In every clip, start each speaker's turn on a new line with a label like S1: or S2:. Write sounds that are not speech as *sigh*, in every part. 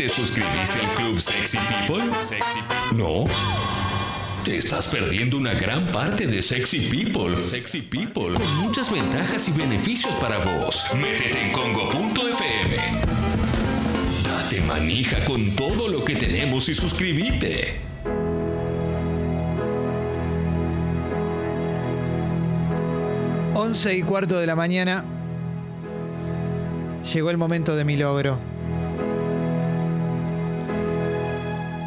S1: ¿Te suscribiste al Club Sexy People? Sexy No. Te estás perdiendo una gran parte de Sexy People. Sexy People. Con muchas ventajas y beneficios para vos. Métete en congo.fm. Date manija con todo lo que tenemos y suscríbete.
S2: 11 y cuarto de la mañana. Llegó el momento de mi logro.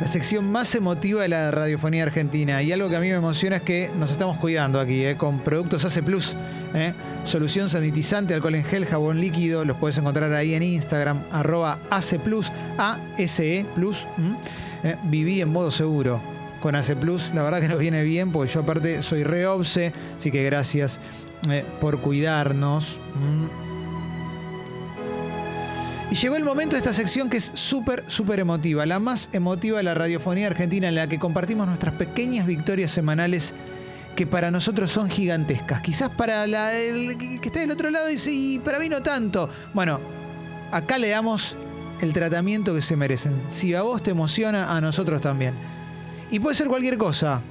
S2: La sección más emotiva de la radiofonía argentina. Y algo que a mí me emociona es que nos estamos cuidando aquí, eh, con productos AC Plus. eh. Solución sanitizante, alcohol en gel, jabón líquido. Los puedes encontrar ahí en Instagram, arroba AC Plus, A-S-E Plus. Eh, viví en modo seguro con AC Plus. La verdad que nos viene bien, porque yo aparte soy re obse, así que gracias por cuidarnos. Y llegó el momento de esta sección que es súper, súper emotiva, la más emotiva de la radiofonía argentina, en la que compartimos nuestras pequeñas victorias semanales que para nosotros son gigantescas. Quizás para la- el que está del otro lado dice, y para mí no tanto. Bueno, acá le damos el tratamiento que se merecen. Si a vos te emociona, a nosotros también. Y puede ser cualquier cosa.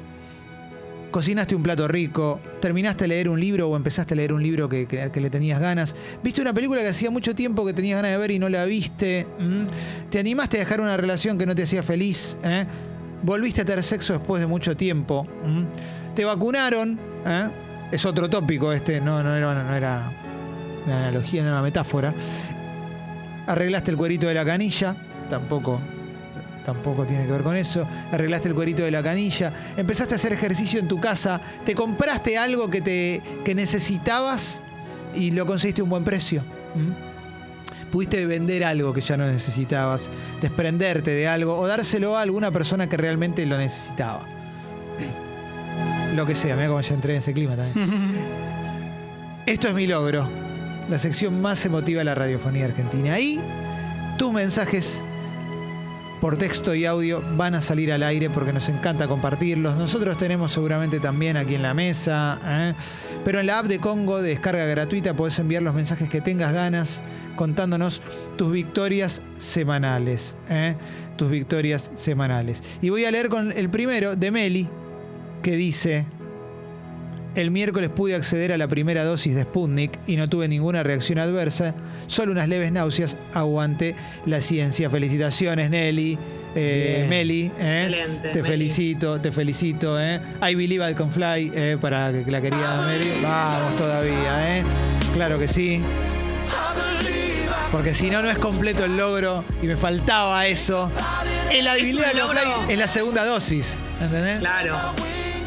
S2: Cocinaste un plato rico, terminaste de leer un libro o empezaste a leer un libro que, que- que le tenías ganas, viste una película que hacía mucho tiempo que tenías ganas de ver y no la viste, te animaste a dejar una relación que no te hacía feliz, ¿eh? volviste a tener sexo después de mucho tiempo, te vacunaron, ¿eh? es otro tópico este, no, no, era, no era una analogía, no era una metáfora, arreglaste el cuerito de la canilla, tampoco tampoco tiene que ver con eso. Arreglaste el cuerito de la canilla, empezaste a hacer ejercicio en tu casa, te compraste algo que, te, que necesitabas y lo conseguiste a un buen precio. ¿Mm? Pudiste vender algo que ya no necesitabas, desprenderte de algo o dárselo a alguna persona que realmente lo necesitaba. *clears throat* Lo que sea, mira cómo ya entré en ese clima también. *laughs* Esto es mi logro, la sección más emotiva de la radiofonía argentina. Y tus mensajes por texto y audio van a salir al aire porque nos encanta compartirlos. Nosotros tenemos seguramente también aquí en la mesa, ¿eh? pero en la app de Congo de descarga gratuita podés enviar los mensajes que tengas ganas contándonos tus victorias semanales. ¿eh? Tus victorias semanales. Y voy a leer con el primero de Meli que dice... El miércoles pude acceder a la primera dosis de Sputnik y no tuve ninguna reacción adversa, solo unas leves náuseas. Aguante la ciencia. Felicitaciones, Nelly. Eh. Meli, eh.
S3: Excelente,
S2: te
S3: Meli.
S2: felicito, te felicito. Eh. I believe I can fly eh, para que la querida Meli. Vamos todavía, eh. claro que sí. Porque si no, no es completo el logro y me faltaba eso. El
S3: es
S2: la segunda dosis. ¿Entendés?
S3: Claro.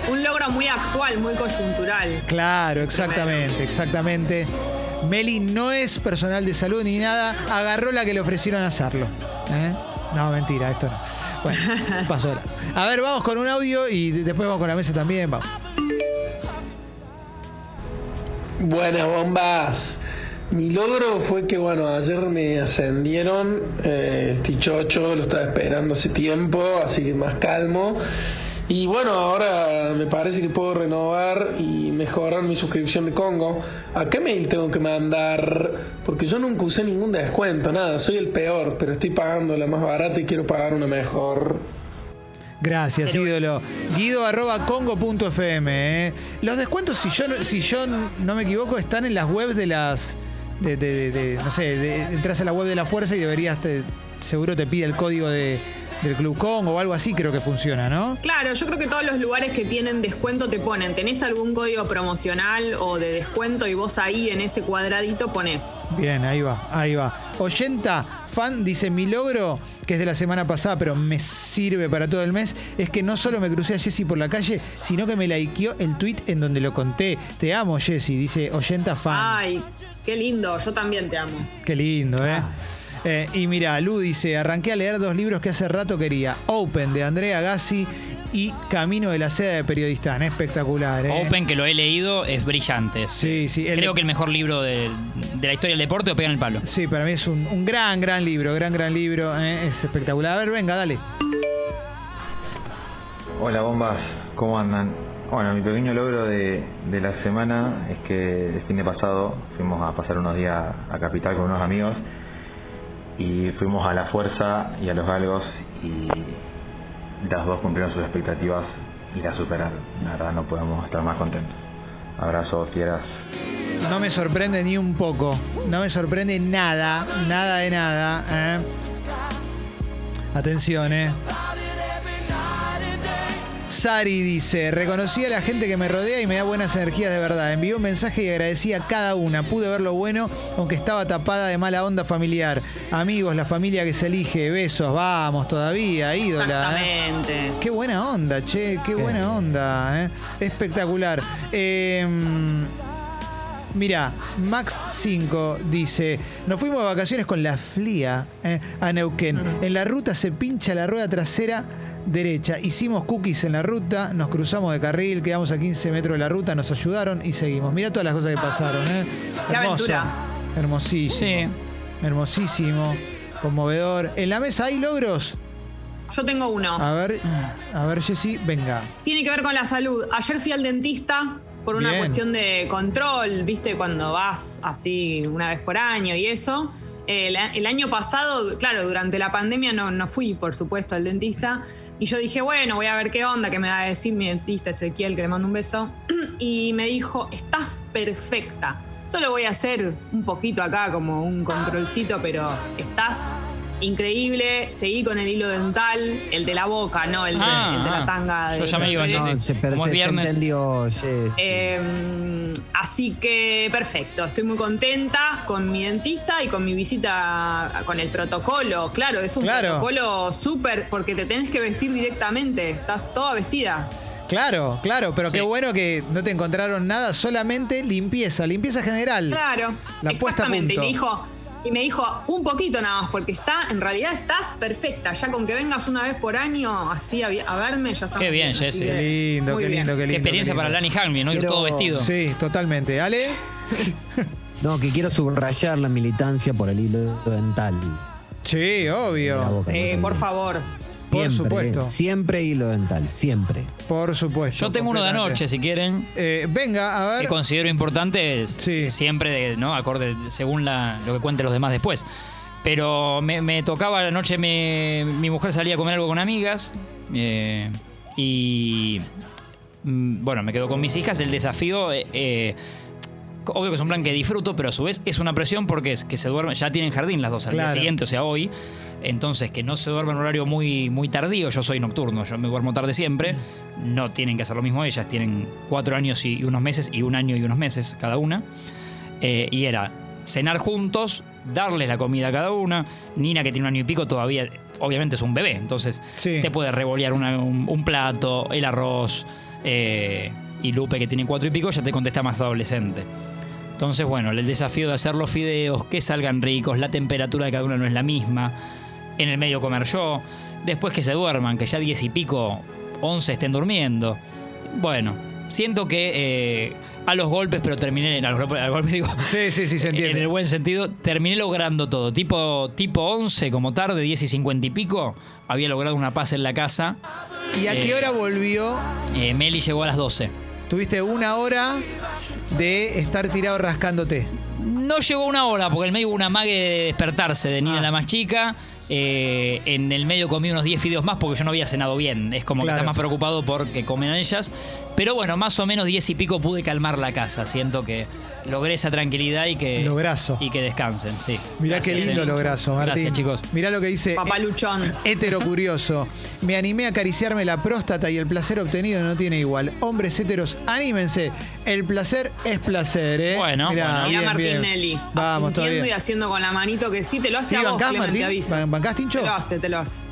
S3: Un logro muy actual, muy coyuntural.
S2: Claro, exactamente, exactamente. Meli no es personal de salud ni nada, agarró la que le ofrecieron hacerlo. ¿eh? No, mentira, esto no. Bueno, *laughs* pasó. ahora. A ver, vamos con un audio y después vamos con la mesa también. Vamos.
S4: Buenas bombas. Mi logro fue que, bueno, ayer me ascendieron, eh, estoy chocho, lo estaba esperando hace tiempo, así que más calmo. Y bueno, ahora me parece que puedo renovar y mejorar mi suscripción de Congo. ¿A qué mail tengo que mandar? Porque yo nunca usé ningún descuento, nada, soy el peor, pero estoy pagando la más barata y quiero pagar una mejor.
S2: Gracias, ídolo. Guido arroba congo.fm. ¿eh? Los descuentos, si yo, no- si yo no me equivoco, están en las webs de las. De, de- de- de- no sé, de- entras a la web de la fuerza y deberías. te- seguro te pide el código de, del Club Congo o algo así, creo que funciona, ¿no?
S3: Claro, yo creo que todos los lugares que tienen descuento te ponen, tenés algún código promocional o de descuento y vos ahí en ese cuadradito pones.
S2: Bien, ahí va, ahí va. 80 fan dice: Mi logro, que es de la semana pasada, pero me sirve para todo el mes, es que no solo me crucé a Jessy por la calle, sino que me likeó el tweet en donde lo conté. Te amo, Jessy, dice 80 fan.
S3: Ay, qué lindo, yo también te amo.
S2: Qué lindo, ¿eh? Eh, y mira, Lu dice, arranqué a leer dos libros que hace rato quería. Open, de Andrea Gassi, y Camino de la seda de Periodistán. Espectacular, ¿eh?
S5: Open, que lo he leído, es brillante.
S2: Sí, sí. el-
S5: Creo que el mejor libro de, de la historia del deporte o pega en el palo.
S2: Sí, para mí es un, un gran, gran libro, gran, gran libro. ¿eh? Es espectacular. A ver, venga, dale.
S6: Hola bombas, ¿cómo andan? Bueno, mi pequeño logro de, de la semana es que el fin de pasado fuimos a pasar unos días a Capital con unos amigos y fuimos a la fuerza y a los galgos y las dos cumplieron sus expectativas y las superaron. La verdad no podemos estar más contentos. Abrazo, fieras.
S2: No me sorprende ni un poco. No me sorprende nada, nada de nada. ¿eh? Atención, ¿eh? Sari dice, reconocí a la gente que me rodea y me da buenas energías de verdad. Envió un mensaje y agradecí a cada una. Pude ver lo bueno, aunque estaba tapada de mala onda familiar. Amigos, la familia que se elige, besos, vamos todavía, ídola. ¿eh?
S3: Exactamente.
S2: Qué buena onda, che, qué buena onda, ¿eh? espectacular. Eh, mira, Max 5 dice, nos fuimos de vacaciones con la FLIA ¿eh? a Neuquén. En la ruta se pincha la rueda trasera derecha. Hicimos cookies en la ruta, nos cruzamos de carril, quedamos a 15 metros de la ruta, nos ayudaron y seguimos. Mira todas las cosas que pasaron. ¿eh?
S3: Qué aventura.
S2: Hermosísimo.
S5: Sí.
S2: Hermosísimo. Conmovedor. ¿En la mesa hay logros?
S3: Yo tengo uno.
S2: A ver, a ver, Jessy, venga.
S3: Tiene que ver con la salud. Ayer fui al dentista por una
S2: Bien.
S3: cuestión de control, viste, cuando vas así una vez por año y eso. El, el año pasado, claro, durante la pandemia no, no fui, por supuesto, al dentista. Y yo dije, bueno, voy a ver qué onda, qué me va a decir mi dentista Ezequiel, que le mando un beso. *clears throat* Y me dijo, estás perfecta. Solo voy a hacer un poquito acá, como un controlcito, pero estás increíble. Seguí con el hilo dental, el de la boca, no el de,
S5: Ah,
S3: el de la
S5: ah.
S3: tanga. de
S5: Yo ya me iba, sí,
S7: No, se,
S5: Como
S7: se, entendió. sí, sí.
S3: Eh, así que perfecto, estoy muy contenta con mi dentista y con mi visita con el protocolo. Claro, es un
S2: Claro.
S3: protocolo súper porque te tenés que vestir directamente, estás toda vestida.
S2: Claro, claro, pero
S5: Sí.
S2: qué bueno que no te encontraron nada, solamente limpieza, limpieza general.
S3: Claro,
S2: La puesta a
S3: exactamente. Y
S2: punto.
S3: me dijo, y me dijo un poquito nada más, porque está, en realidad estás perfecta. Ya con que vengas una vez por año así a, verme, ya estamos.
S5: Qué bien,
S3: que
S2: Qué lindo,
S3: muy
S2: qué lindo, qué lindo.
S5: Qué experiencia
S2: qué
S5: para. Lani Hagmi, ¿no? Ir
S7: Quiero-
S5: todo vestido.
S2: Sí, totalmente. ¿Ale?
S7: No, que quiero subrayar la militancia por el hilo dental.
S2: Sí, obvio.
S7: boca,
S3: Sí,
S7: ¿no?
S3: por favor.
S2: Por supuesto.
S7: Siempre hilo dental, siempre.
S2: Por supuesto.
S5: Yo tengo uno de anoche, si quieren.
S2: Eh, venga, a
S5: que
S2: ver.
S5: considero importante es
S2: Sí.
S5: siempre de- no acorde según la- lo que cuenten los demás después pero me, me tocaba la noche me- mi mujer salía a comer algo con amigas eh, y mm, bueno me quedo con mis hijas el desafío eh, eh, obvio que es un plan que disfruto pero a su vez es una presión porque es que se duermen ya tienen jardín las dos al
S2: Claro.
S5: día siguiente o sea hoy entonces que no se duerman en un horario muy muy tardío yo soy nocturno yo me duermo tarde siempre no tienen que hacer lo mismo ellas tienen cuatro años y unos meses y un año y unos meses cada una eh, y era cenar juntos, darles la comida a cada una. Nina, que tiene un año y pico, todavía, obviamente es un bebé, entonces
S2: Sí.
S5: te puede revolear una- un, un plato, el arroz. eh, y Lupe, que tiene cuatro y pico, ya te contesta más adolescente. Entonces, bueno, el desafío de hacer los fideos, que salgan ricos, la temperatura de cada una no es la misma. En el medio comer yo. Después que se duerman, que ya diez y pico, once estén durmiendo. Bueno, siento que eh, a los golpes, pero terminé, a los golpes, a los golpes *laughs* digo,
S2: Sí, sí, sí, se
S5: en el buen sentido, terminé logrando todo. Tipo, tipo 11, como tarde, 10 y 50 y pico, había logrado una paz en la casa.
S2: ¿Y a qué
S5: eh,
S2: hora volvió?
S5: Eh, Meli llegó a las 12.
S2: Tuviste una hora de estar tirado rascándote.
S5: No llegó una hora, porque en el medio hubo una mague de despertarse de Nina
S2: Ah.
S5: la más chica. Eh, en el medio comí unos 10 fideos más porque yo no había cenado bien. Es como
S2: Claro.
S5: que está más preocupado porque comen ellas. Pero bueno, más o menos 10 y pico pude calmar la casa. Siento que logré esa tranquilidad y que.
S2: Lograzo.
S5: Y que descansen, sí.
S2: Mirá qué lindo
S5: eh.
S2: lograzo, Martín.
S5: Gracias, chicos.
S2: Mirá lo que dice
S3: Papá Luchón.
S2: Hétero curioso. Me animé a acariciarme la próstata y el placer obtenido no tiene igual. Hombres héteros, anímense. El placer es placer, ¿eh?
S5: Bueno, bueno.
S3: Mirá
S2: bien, bien.
S3: Martinelli.
S2: Vamos,
S3: asintiendo y
S2: todavía.
S3: haciendo con la manito que sí, te lo hace
S2: ¿Sí,
S3: a vos,
S2: bancás,
S3: Clemente,
S2: Martín?
S3: te aviso.
S2: ¿Ban- ¿Bancás, Tincho?
S3: Te lo hace, te lo hace.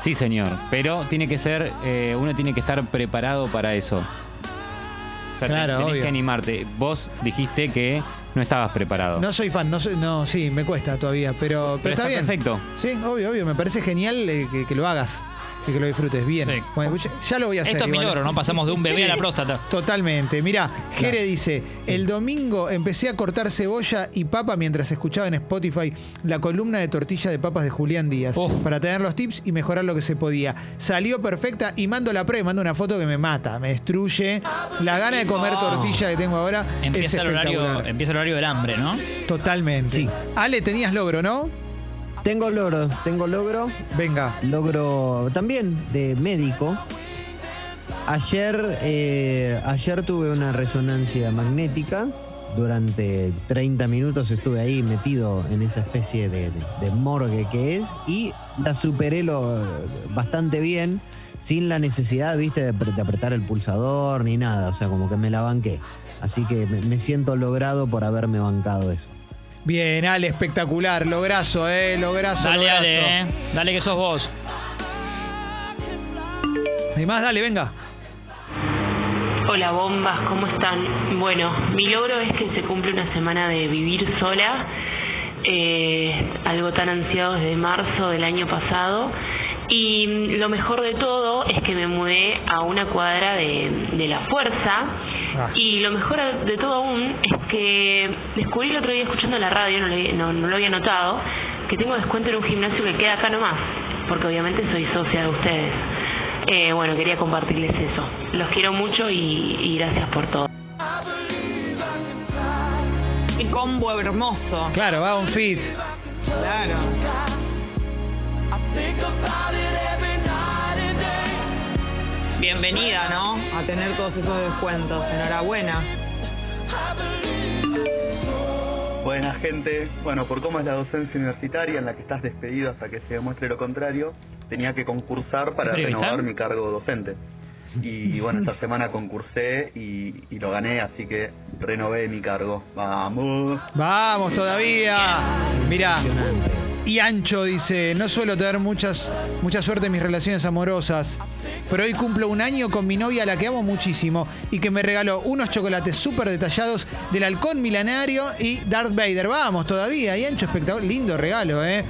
S8: Sí, señor. Pero tiene que ser, eh, uno tiene que estar preparado para eso. O sea,
S2: Claro,
S8: tenés
S2: obvio.
S8: que animarte. Vos dijiste que no estabas preparado.
S2: No soy fan, no, soy- no sí, me cuesta todavía, pero, pero,
S8: Pero
S2: está,
S8: está
S2: bien.
S8: perfecto.
S2: Sí, obvio, obvio. Me parece genial eh, que, que lo hagas y que lo disfrutes bien.
S5: Sí.
S2: Bueno, ya, ya lo voy a hacer.
S5: Esto es mi
S2: igual.
S5: logro, ¿no? Pasamos de un bebé a la próstata.
S2: Totalmente. Mira, Jere dice, el domingo empecé a cortar cebolla y papa mientras escuchaba en Spotify la columna de tortilla de papas de Julián Díaz
S5: Uf.
S2: para tener los tips y mejorar lo que se podía. Salió perfecta y mando la prueba, y mando una foto que me mata, me destruye. La gana de comer tortilla que tengo ahora es
S5: Empieza el, horario, empieza el horario del hambre, ¿no?
S2: Totalmente.
S7: Sí.
S2: Ale, tenías logro, ¿no?
S7: Tengo logro, tengo logro.
S2: Venga.
S7: Logro también de médico. Ayer, eh, ayer tuve una resonancia magnética. Durante 30 minutos estuve ahí metido en esa especie de, de- de morgue que es y la superé lo, bastante bien, sin la necesidad, viste, de, apre- de apretar el pulsador ni nada. O sea, como que me la banqué. Así que me, me siento logrado por haberme bancado eso.
S2: Bien, Ale, espectacular. Lograzo, eh. Lograzo,
S5: Dale,
S2: lograzo.
S5: Ale, eh. Dale que sos vos.
S2: ¿Hay más? Dale, venga.
S9: Hola bombas, ¿cómo están? Bueno, mi logro es que se cumple una semana de vivir sola, eh, algo tan ansiado desde marzo del año pasado. Y lo mejor de todo es que me mudé a una cuadra de, de la fuerza.
S2: Ah.
S9: Y lo mejor de todo aún es que descubrí el otro día escuchando la radio, no, lo- no- no lo había notado, que tengo descuento en un gimnasio que queda acá nomás, porque obviamente soy socia de ustedes. Eh, bueno, quería compartirles eso. Los quiero mucho y, y gracias por todo.
S3: Qué combo hermoso.
S2: Claro, va un fit.
S3: Claro. Bienvenida, ¿no? A tener todos esos descuentos. Enhorabuena.
S10: Buena gente, bueno, por cómo es la docencia universitaria en la que estás despedido hasta que se demuestre lo contrario, tenía que concursar para renovar mi cargo docente. Y bueno, esta semana concursé y, y lo gané, así que renové mi cargo. Vamos.
S2: Vamos todavía. Mirá. Y Ancho dice, no suelo tener muchas, mucha suerte en mis relaciones amorosas, pero hoy cumplo un año con mi novia, a la que amo muchísimo, y que me regaló unos chocolates súper detallados del halcón milenario y Darth Vader. Vamos todavía. Y Ancho, espectacular. Lindo regalo, ¿eh?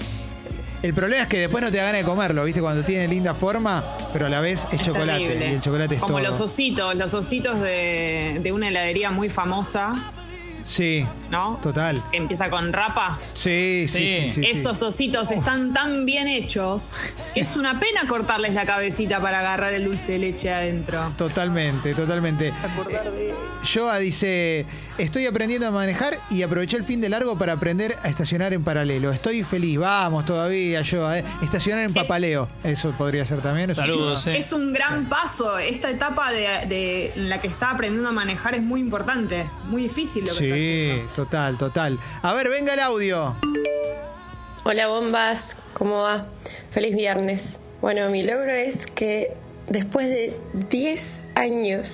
S2: El problema es que después no te da ganas de comerlo, ¿viste? Cuando tiene linda forma, pero a la vez es,
S3: Es
S2: chocolate.
S3: terrible.
S2: Y el chocolate es
S3: Como
S2: todo.
S3: los ositos, los ositos de, de una heladería muy famosa,
S2: Sí,
S3: ¿no?
S2: total.
S3: Que empieza con rapa.
S2: Sí, sí, sí.
S5: Sí.
S2: sí, sí.
S3: Esos ositos están tan bien hechos que es una pena cortarles la cabecita para agarrar el dulce de leche adentro.
S2: Totalmente, totalmente. Joa dice, estoy aprendiendo a manejar y aproveché el fin de largo para aprender a estacionar en paralelo. Estoy feliz, vamos todavía, Joa. ¿eh? Estacionar en papaleo, eso podría ser también.
S5: Saludos,
S2: es
S5: eh.
S3: Es un gran paso. Esta etapa de, de- en la que está aprendiendo a manejar es muy importante. Muy difícil lo que está
S2: Sí,
S3: haciendo.
S2: total, total. A ver, venga el audio.
S11: Hola bombas, ¿cómo va? Feliz viernes. Bueno, mi logro es que después de 10 años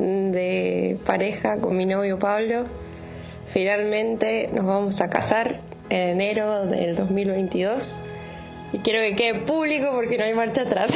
S11: de pareja con mi novio Pablo, finalmente nos vamos a casar en enero del 2022. Y quiero que quede público porque no hay marcha atrás.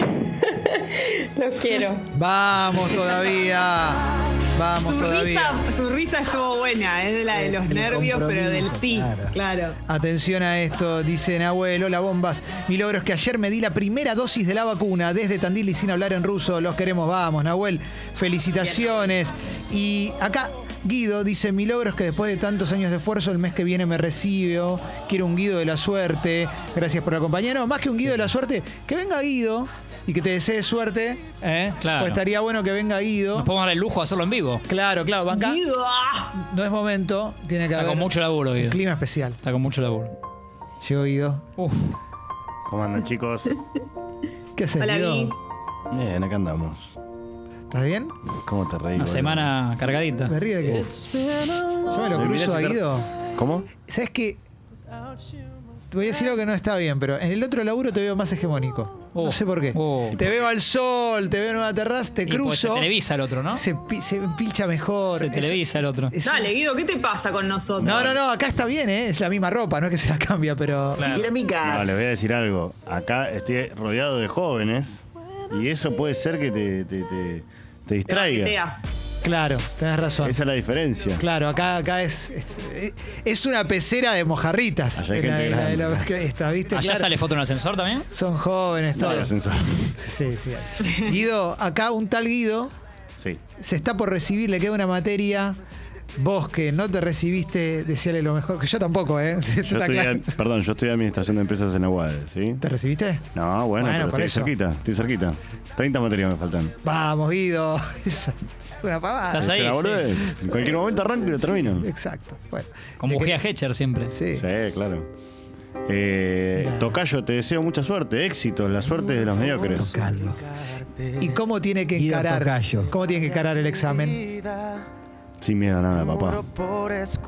S11: *laughs* Los quiero.
S2: Vamos todavía. Vamos
S3: Su
S2: todavía.
S3: risa, su risa estuvo buena, es de la de
S7: El-
S3: los
S7: el
S3: nervios, pero del sí.
S7: claro.
S3: Claro.
S2: Atención a esto, dice Nahuel, hola bombas. Mi logro es que ayer me di la primera dosis de la vacuna desde Tandil y sin hablar en ruso. Los queremos, vamos, Nahuel. Felicitaciones. Y acá Guido dice, mi logro es que después de tantos años de esfuerzo, el mes que viene me recibo. Quiero un Guido de la suerte. Gracias por acompañarnos. Más que un Guido de la suerte, que venga Guido y que te desee suerte. ¿eh?
S5: Claro.
S2: Pues estaría bueno que venga Guido.
S5: Nos podemos dar el lujo de hacerlo en vivo.
S2: Claro, claro, banca.
S3: Guido, ah.
S2: No es momento, tiene que
S5: Está
S2: haber
S5: con mucho laburo, Guido.
S2: clima especial.
S5: Está con mucho laburo.
S2: Llegó Guido.
S5: Uf,
S12: ¿Cómo andan chicos? *laughs*
S2: ¿Qué haces,
S3: Hola,
S2: Guido?
S3: Gui.
S12: Bien, acá andamos.
S2: ¿Estás bien?
S12: ¿Cómo te reí?
S5: una
S12: boludo?
S5: semana cargadita.
S2: ¿Me río de? Yo me lo cruzo a Guido.
S12: ¿Cómo?
S2: ¿Sabes qué? Te voy a decir algo que no está bien, pero en el otro laburo te veo más hegemónico. no
S5: Oh,
S2: sé por qué.
S5: oh.
S2: Te veo al sol, te veo en una terraza, te
S5: Y
S2: cruzo.
S5: se televisa el otro, ¿no?
S2: Se, pi- se pilcha mejor.
S5: Se
S2: Es-
S5: televisa el otro.
S2: es-
S3: Dale, Guido, ¿qué te pasa con nosotros?
S2: No, no, no, acá está bien, ¿eh? Es la misma ropa, no es que se la cambia, pero.
S5: Claro.
S12: No, les voy a decir algo. Acá estoy rodeado de jóvenes y eso puede ser que te, te, te- te
S3: Te
S12: distraiga.
S2: Claro, tenés razón.
S12: Esa es la diferencia.
S2: Claro, acá, acá es, es. es una pecera de mojarritas.
S12: Allá hay
S2: Es la-
S12: gente
S2: la- la-
S12: grande.
S2: la- que esta, ¿viste?
S5: ¿Allá
S2: Claro.
S5: sale foto en el ascensor también?
S2: Son jóvenes,
S12: No, ascensor.
S2: Sí, sí. Guido, acá un tal Guido
S12: Sí.
S2: se está por recibir, le queda una materia. Vos que no te recibiste, decíale lo mejor. Que yo tampoco, ¿eh? *laughs*
S12: Yo
S2: Está
S12: estudié,
S2: claro.
S12: perdón, yo estudié administración de empresas en la UAD, ¿sí?
S2: ¿Te recibiste?
S12: No, bueno,
S2: Bueno,
S12: pero
S2: por
S12: estoy
S2: eso.
S12: cerquita, estoy cerquita. 30 materias me faltan.
S2: Vamos, Guido. *laughs* Es una pavada.
S5: Estás ahí.
S12: En cualquier momento arranco y lo termino.
S2: Exacto. Bueno.
S5: Con bujía
S2: que-
S5: Hecher siempre.
S2: Sí.
S12: Sí, claro. Eh, Tocayo, te deseo mucha suerte, éxitos, la suerte de los mediocres.
S2: ¿Y cómo tiene que encarar?
S7: Tocayo.
S2: ¿Cómo tiene que encarar el examen?
S12: Sin miedo a nada, papá.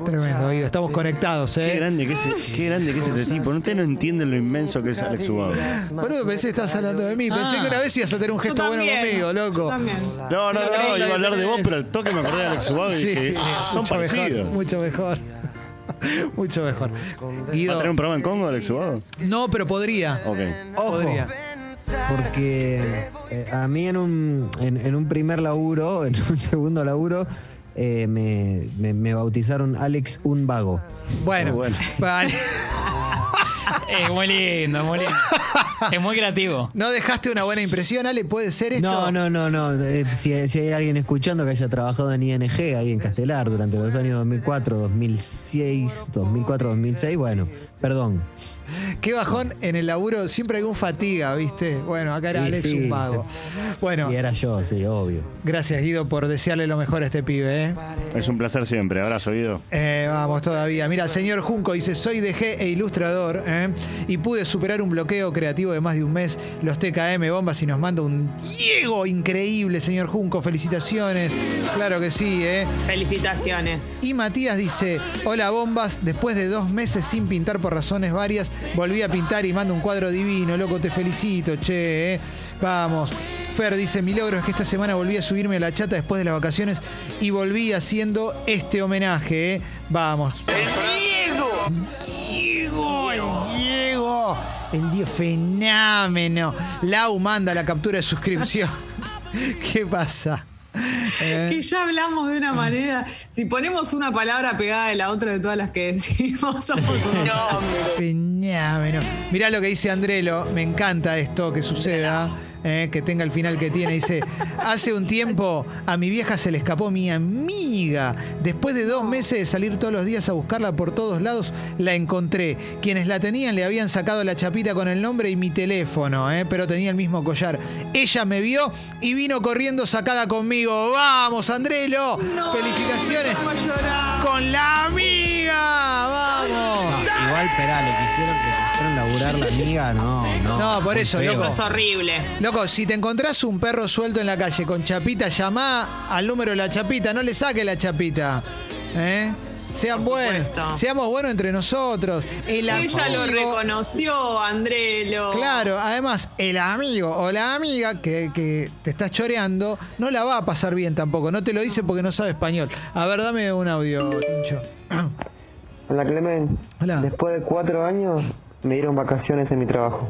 S2: Tremendo, Guido. Estamos conectados,
S12: Qué
S2: ¿eh?
S12: grande que es, qué grande que es este tipo. Ustedes no entienden lo inmenso que es Alex Ubago.
S2: Boludo, pensé que estabas hablando de mí. Pensé
S5: Ah.
S2: que una vez ibas a tener un gesto bueno conmigo, loco.
S12: No, no, no, iba a hablar de vos, pero al toque me acordé de Alex Ubago y
S2: Sí,
S12: dije, son
S2: mucho mejor,
S12: parecidos.
S2: mucho mejor. *laughs* Mucho mejor.
S12: ¿Va a
S2: Guido,
S12: tener un programa en Congo, Alex Ubago?
S2: no, pero podría.
S12: Ok.
S7: Ojo,
S2: Podría.
S7: porque eh, a mí en un, en, en un primer laburo, en un *laughs* segundo laburo, eh, me, me- me bautizaron Alex Un Vago.
S2: Bueno,
S12: Bueno.
S2: vale. *laughs*
S5: Es muy lindo, muy lindo. *laughs* Es muy creativo.
S2: ¿No dejaste una buena impresión, Ale? ¿Puede ser esto?
S7: No, no, no, no. eh, si, si hay alguien escuchando que haya trabajado en ING ahí en Castelar durante los años 2004, 2006, 2004, 2006, bueno, perdón.
S2: Qué bajón en el laburo. Siempre hay un fatiga, ¿viste? Bueno, acá era
S7: Sí,
S2: Alex
S7: sí.
S2: un vago. Bueno,
S7: Y era yo, sí, obvio.
S2: gracias Guido por desearle lo mejor a este pibe, ¿eh?
S12: Es un placer siempre. Abrazo, Guido.
S2: Eh, vamos todavía. Mira, señor Junco dice, soy DG e ilustrador ¿eh? Y pude superar un bloqueo creativo de más de un mes. Los TKM bombas y nos manda un Diego increíble, señor Junco. Felicitaciones. Claro que sí, ¿eh?
S3: Felicitaciones.
S2: Y Matías dice, hola bombas, después de dos meses sin pintar por razones varias, volví a pintar y mando un cuadro divino, loco, te felicito, che, ¿eh? vamos. Fer dice, mi logro es que esta semana volví a subirme a la chata después de las vacaciones y volví haciendo este homenaje, ¿eh? vamos. ¡El Diego! ¡Diego! ¡El Diego, fenómeno. Lau manda la captura de suscripción. *laughs* ¿Qué pasa? Eh,
S3: Que ya hablamos de una manera. Si ponemos una palabra pegada de la otra de todas las que decimos, somos unos
S2: Fenómeno. Mirá lo que dice Andrelo, me encanta esto que suceda. Eh, que tenga el final que tiene. Dice, hace un tiempo a mi vieja se le escapó mi amiga. Después de dos meses de salir todos los días a buscarla por todos lados, la encontré. Quienes la tenían le habían sacado la chapita con el nombre y mi teléfono, eh, pero tenía el mismo collar. Ella me vio y vino corriendo sacada conmigo. ¡Vamos, Andrelo! ¡Felicitaciones! ¡Con la amiga!
S7: Igual, perá, le quisieron, le quisieron laburar la amiga, no, no.
S2: No, por eso,
S7: feo.
S2: loco.
S3: Eso es horrible.
S2: Loco, si te encontrás un perro suelto en la calle con chapita, llamá al número de la chapita, no le saque la chapita. ¿Eh? Sean buenos, seamos buenos entre nosotros. El
S3: Ella lo reconoció, Andrelo.
S2: Claro, además, el amigo o la amiga que, que te estás choreando no la va a pasar bien tampoco. No te lo dice porque no sabe español. A ver, dame un audio, Tincho. *clears throat*
S13: Hola Clemen.
S2: Hola.
S13: Después de cuatro años me dieron vacaciones en mi trabajo.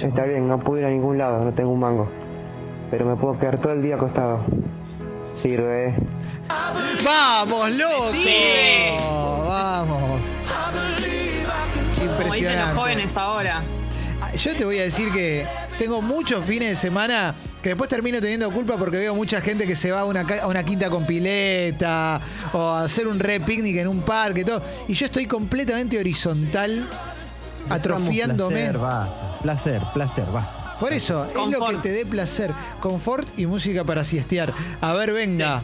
S13: Está bien, no pude ir a ningún lado, no tengo un mango. Pero me puedo quedar todo el día acostado. Sirve.
S2: ¡Vamos, loco!
S3: Sí.
S2: ¡Vamos!
S3: Como dicen los
S2: Impresionante.
S3: jóvenes ahora.
S2: Ah, Yo te voy a decir que tengo muchos fines de semana que después termino teniendo culpa porque veo mucha gente que se va a una, ca- a una quinta con pileta o a hacer un re picnic en un parque y todo. Y yo estoy completamente horizontal, atrofiándome.
S7: Placer, basta. Placer, placer, basta.
S2: Por eso, es lo que te dé placer. Confort y música para siestear. A ver, venga.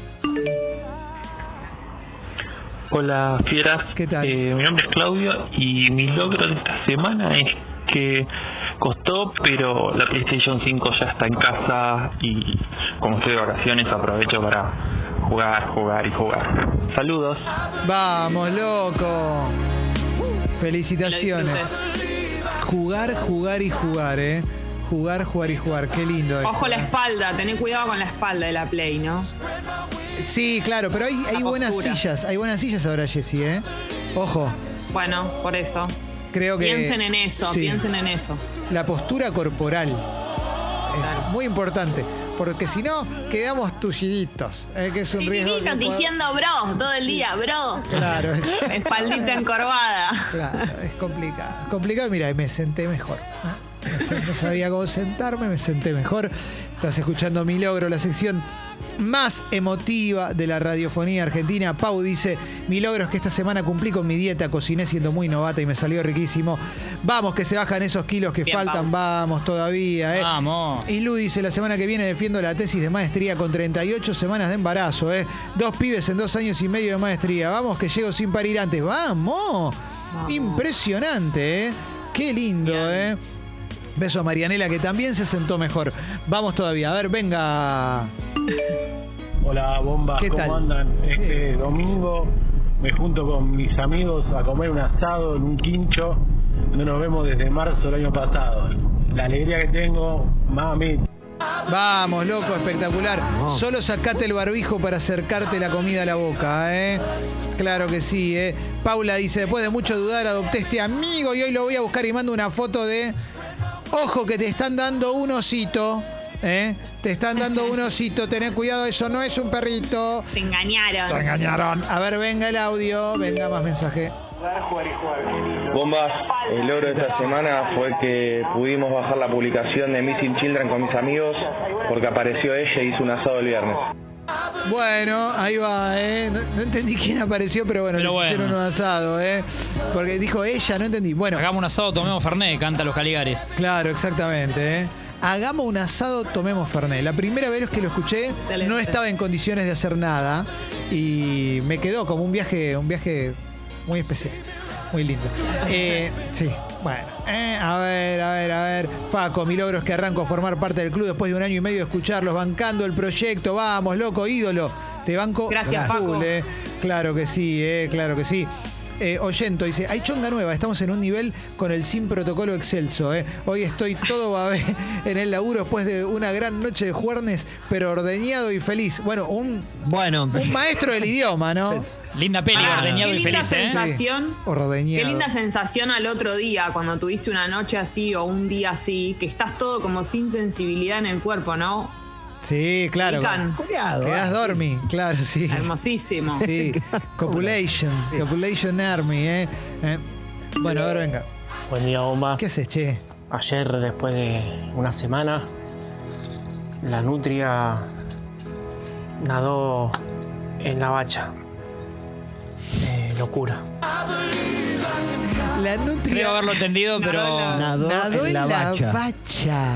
S14: Hola, fieras.
S2: ¿Qué tal?
S14: Eh, mi nombre es Claudio y mi logro de esta semana es que costó, pero la PlayStation 5 ya está en casa y como estoy de vacaciones aprovecho para jugar, jugar y jugar. Saludos.
S2: Vamos, loco. Felicitaciones. Jugar, jugar y jugar, ¿eh? Jugar, jugar y jugar. Qué lindo. esto.
S3: Ojo la espalda, tené cuidado con la espalda de la Play, ¿no?
S2: Sí, claro, pero hay, hay buenas sillas. Hay buenas sillas ahora, Jessy, ¿eh? Ojo,
S3: Bueno, por eso.
S2: Creo que.
S3: Piensen en eso,
S2: sí,
S3: piensen en eso.
S2: La postura corporal es muy importante. Porque si no, quedamos tulliditos. ¿eh? Que es un riesgo. que
S3: diciendo bro todo el día, bro.
S2: Claro, es, *laughs*
S3: Espaldita encorvada.
S2: claro, es complicado. Complicado, mira, me senté mejor. ¿eh? No sabía cómo sentarme, me senté mejor. Estás escuchando Mi Logro, la sección más emotiva de la radiofonía argentina. Pau dice, mi logro es que esta semana cumplí con mi dieta, cociné siendo muy novata y me salió riquísimo. Vamos, que se bajan esos kilos que
S3: Bien,
S2: faltan, vamos todavía. ¿eh?
S5: Vamos.
S2: Y Lu dice, la semana que viene defiendo la tesis de maestría con 38 semanas de embarazo, ¿eh? Dos pibes en dos años y medio de maestría. Vamos, que llego sin parir antes. ¡Vamos! Impresionante, ¿eh? Qué lindo, ¿eh? Beso a Marianela que también se sentó mejor. Vamos todavía. A ver, venga.
S15: Hola, bombas,
S2: ¿Qué
S15: ¿cómo
S2: tal?
S15: andan? Este domingo me junto con mis amigos a comer un asado en un quincho. No nos vemos desde marzo del año pasado. La alegría que tengo, mami.
S2: Vamos, loco, espectacular. Solo sacate el barbijo para acercarte la comida a la boca, ¿eh? Claro que sí, ¿eh? Paula dice, después de mucho dudar, adopté este amigo y hoy lo voy a buscar y mando una foto de... Ojo que te están dando un osito, ¿eh? Te están dando un *laughs* osito, tened cuidado, eso no es un perrito.
S3: Te engañaron.
S2: Te engañaron. A ver, venga el audio, venga más mensaje.
S16: Bombas, el logro de esta semana fue que pudimos bajar la publicación de Missing Children con mis amigos porque apareció ella y hizo un asado el viernes.
S2: Bueno, ahí va, ¿eh? No, no entendí quién apareció, pero bueno,
S5: Pero
S2: les
S5: bueno.
S2: hicieron un asado, ¿eh? Porque dijo ella, no entendí. Bueno.
S5: Hagamos un asado, tomemos Fernet, canta los Caligares.
S2: Claro, exactamente, ¿eh? Hagamos un asado, tomemos Fernet. La primera vez que lo escuché, no estaba en condiciones de hacer nada y me quedó como un viaje, un viaje muy especial, muy lindo. Eh, sí, bueno, eh, a ver, a ver, a ver. Faco, mi logro es que arranco a formar parte del club después de un año y medio de escucharlos, bancando el proyecto. Vamos, loco, ídolo. Te banco.
S3: Gracias,
S2: a full,
S3: Faco.
S2: eh. Claro que sí, eh, claro que sí. Eh, Oyento dice, hay chonga nueva, estamos en un nivel con el sin protocolo excelso. eh. Hoy estoy todo babé en el laburo después de una gran noche de juernes, pero ordeñado y feliz. Bueno, un,
S7: bueno,
S2: un maestro del idioma, ¿no? *laughs*
S5: Linda peli, ordeñado
S3: qué
S5: y
S3: linda
S5: feliz, ¿eh?
S3: sensación.
S2: Ordeñado.
S3: Qué linda sensación al otro día, cuando tuviste una noche así o un día así, que estás todo como sin sensibilidad en el cuerpo, ¿no?
S2: Sí, claro.
S3: Pican.
S2: Quedás dormi, claro, sí.
S3: Hermosísimo.
S2: Sí, *laughs* Copulation, Copulation Army, ¿eh? Eh, Bueno, a ver, venga.
S17: Buen día, bomba.
S2: ¿Qué haces, che?
S17: Ayer, después de una semana, la nutria nadó en la bacha. Locura.
S2: La nutria.
S5: Creo haberlo entendido, pero.
S2: Nadó en la bacha.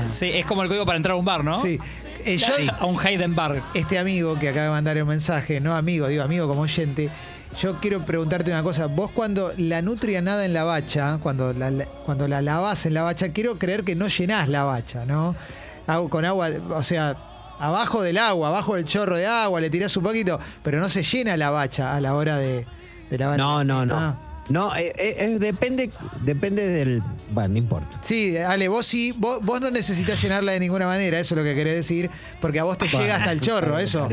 S5: Sí, es como el código para entrar a un bar, ¿no?
S2: Sí. Eh, yo-
S5: a un Heidenberg.
S2: Este amigo que acaba de mandar un mensaje, no amigo, digo amigo como oyente, yo quiero preguntarte una cosa. Vos cuando la nutria nada en la bacha, cuando la, la- cuando la lavás en la bacha, quiero creer que no llenás la bacha, ¿no? Hago con agua, o sea, abajo del agua, abajo del chorro de agua, le tirás un poquito, pero no se llena la bacha a la hora de, de.
S7: No, no, no.
S2: Ah.
S7: No, eh, eh, eh, depende, depende del. Bueno, no importa.
S2: Sí, Ale, vos sí, vos, vos no necesitas llenarla de ninguna manera, eso es lo que querés decir, porque a vos te
S7: Bueno,
S2: llega hasta el chorro, eso.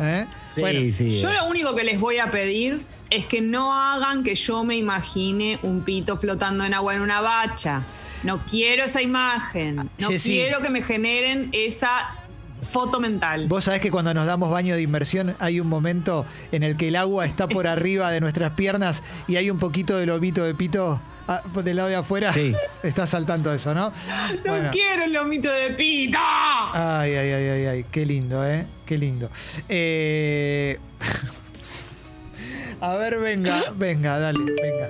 S2: ¿Eh?
S7: Sí,
S2: Bueno,
S7: sí.
S3: Yo lo único que les voy a pedir es que no hagan que yo me imagine un pito flotando en agua en una bacha. No quiero esa imagen. No quiero que me generen esa foto mental.
S2: Vos sabés que cuando nos damos baño de inmersión hay un momento en el que el agua está por *laughs* arriba de nuestras piernas y hay un poquito de lomito de pito ah, del lado de afuera.
S7: Sí.
S2: Está saltando eso, ¿no?
S3: No
S2: Bueno.
S3: quiero el lomito de pito.
S2: Ay, ay, ay, ay, ay. Qué lindo, ¿eh? Qué lindo. Eh, *laughs* A ver, venga, venga, dale, venga.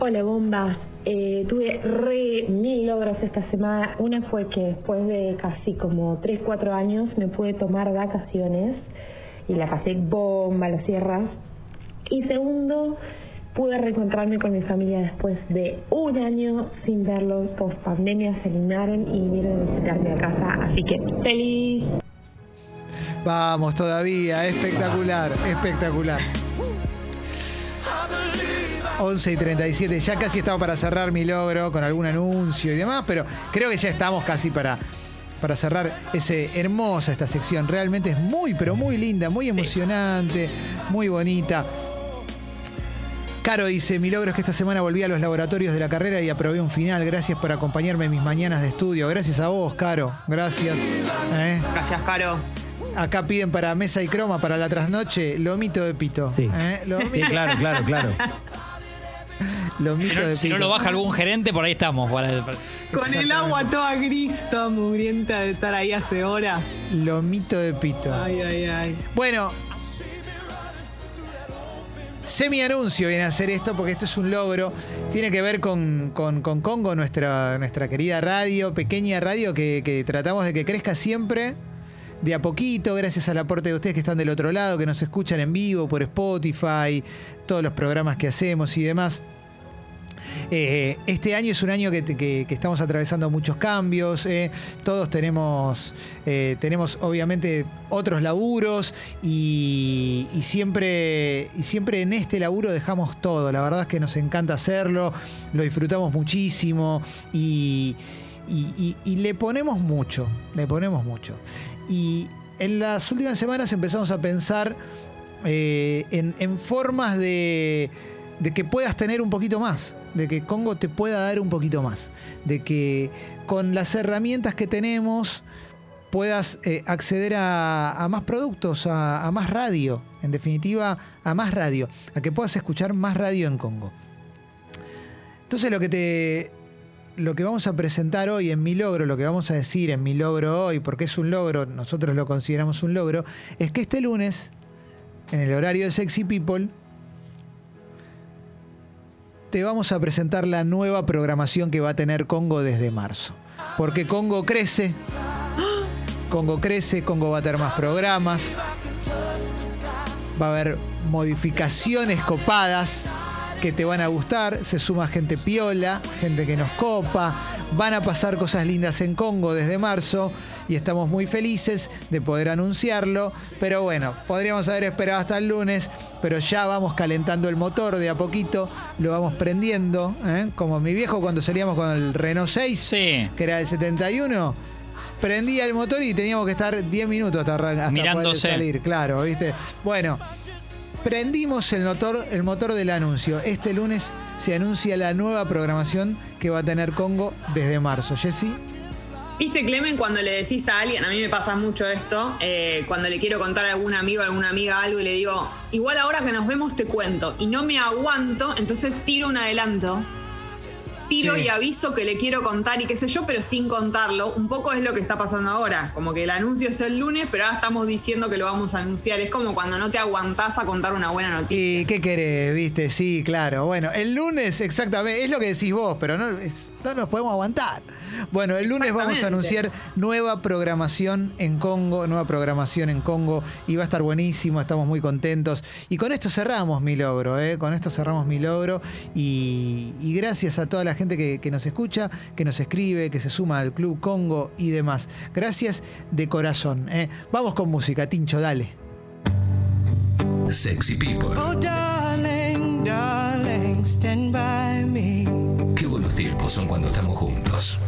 S18: Hola bombas, Eh, tuve re mil logros esta semana. Una fue que después de casi como 3, 4 años me pude tomar vacaciones y la pasé bomba, las sierras. Y segundo, pude reencontrarme con mi familia después de un año sin verlos. Post pandemia se eliminaron y vinieron a visitarme a casa. Así que feliz.
S2: Vamos todavía, espectacular, espectacular. 11 y 37, ya casi estaba para cerrar mi logro con algún anuncio y demás, pero creo que ya estamos casi para, para cerrar ese hermosa esta sección. Realmente es muy, pero muy linda, muy emocionante, muy bonita. Caro dice, mi logro es que esta semana volví a los laboratorios de la carrera y aprobé un final. Gracias por acompañarme en mis mañanas de estudio. Gracias a vos, Caro. Gracias. ¿Eh?
S3: Gracias, Caro.
S2: Acá piden para mesa y croma para la trasnoche lomito de pito.
S7: Sí.
S2: ¿Eh? Lomito-
S7: Sí, claro, claro, claro. *laughs*
S5: Si no,
S2: de
S5: si
S2: pito.
S5: no lo baja algún gerente, por ahí estamos. para- para-
S3: Con el agua toda gris, toda mugrienta de estar ahí hace horas.
S2: Lomito de pito.
S3: Ay, ay, ay.
S2: Bueno. Semi anuncio viene a hacer esto porque esto es un logro. Tiene que ver con, con- con Congo, nuestra, nuestra querida radio, pequeña radio que, que tratamos de que crezca siempre. De a poquito, gracias al aporte de ustedes que están del otro lado, que nos escuchan en vivo por Spotify, todos los programas que hacemos y demás. Eh, este año es un año que, estamos atravesando muchos cambios. eh. Todos tenemos, eh, tenemos obviamente otros laburos y, siempre, siempre en este laburo dejamos todo. La verdad es que nos encanta hacerlo, lo disfrutamos muchísimo y, le ponemos mucho, le ponemos mucho. Y en las últimas semanas empezamos a pensar en, en formas de, de que puedas tener un poquito más, de que Congo te pueda dar un poquito más, de que con las herramientas que tenemos puedas eh, acceder a, más productos, a, a más radio, en definitiva, a más radio, a que puedas escuchar más radio en Congo. Entonces lo que te, lo que vamos a presentar hoy en mi logro, lo que vamos a decir en mi logro hoy, porque es un logro, nosotros lo consideramos un logro, es que este lunes, en el horario de Sexy People, te vamos a presentar la nueva programación que va a tener Congo desde marzo. Porque Congo crece, Congo crece, Congo va a tener más programas, va a haber modificaciones copadas que te van a gustar, se suma gente piola, gente que nos copa, van a pasar cosas lindas en Congo desde marzo y estamos muy felices de poder anunciarlo, pero bueno, podríamos haber esperado hasta el lunes, pero ya vamos calentando el motor de a poquito, lo vamos prendiendo, ¿eh? como mi viejo cuando salíamos con el Renault 6, que era del 71. Prendía el motor y teníamos que estar 10 minutos hasta, poder salir, claro, ¿viste? Bueno, Prendimos el motor, el motor del anuncio. Este lunes se anuncia la nueva programación que va a tener Congo desde marzo. Jessy.
S3: Viste, Clemen, cuando le decís a alguien, a mí me pasa mucho esto, eh, cuando le quiero contar a algún amigo o alguna amiga algo y le digo, igual ahora que nos vemos te cuento, y no me aguanto, entonces tiro un adelanto, tiro
S2: Sí.
S3: y aviso que le quiero contar y qué sé yo, pero sin contarlo. Un poco es lo que está pasando ahora, como que el anuncio es el lunes, pero ahora estamos diciendo que lo vamos a anunciar. Es como cuando no te aguantás a contar una buena noticia.
S2: ¿Y qué querés? ¿Viste? Sí, claro. Bueno, el lunes exactamente, es lo que decís vos, pero no, es- no nos podemos aguantar. Bueno, el lunes vamos a anunciar nueva programación en Congo, nueva programación en Congo y va a estar buenísimo, estamos muy contentos. Y con esto cerramos mi logro, ¿eh? con esto cerramos mi logro y, y gracias a toda la gente que, que nos escucha, que nos escribe, que se suma al Club Congo y demás. Gracias de corazón. ¿eh? Vamos con música, Tincho, dale.
S1: Sexy People.
S19: Oh, darling, darling, stand by me.
S1: Qué buenos tiempos son cuando estamos juntos.